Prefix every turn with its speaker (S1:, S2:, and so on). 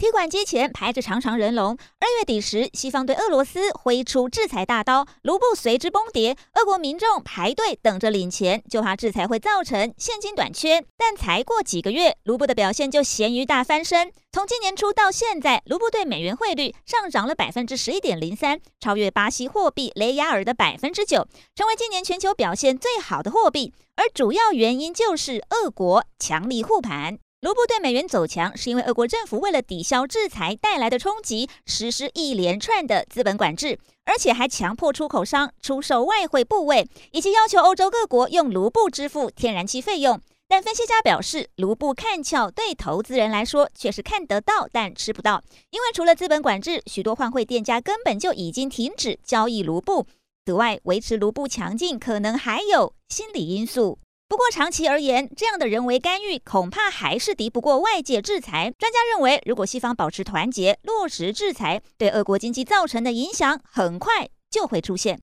S1: 提款机前排着长长人龙。二月底时，西方对俄罗斯挥出制裁大刀，卢布随之崩跌。俄国民众排队等着领钱，就怕制裁会造成现金短缺。但才过几个月，卢布的表现就咸鱼大翻身。从今年初到现在，卢布对美元汇率上涨了百分之十一点零三，超越巴西货币雷亚尔的百分之九，成为今年全球表现最好的货币。而主要原因就是俄国强力护盘。卢布对美元走强，是因为俄国政府为了抵消制裁带来的冲击，实施一连串的资本管制，而且还强迫出口商出售外汇部位，以及要求欧洲各国用卢布支付天然气费用。但分析家表示，卢布看俏对投资人来说却是看得到但吃不到，因为除了资本管制，许多换汇店家根本就已经停止交易卢布。此外，维持卢布强劲可能还有心理因素。不过长期而言，这样的人为干预恐怕还是敌不过外界制裁。专家认为，如果西方保持团结，落实制裁，对俄国经济造成的影响很快就会出现。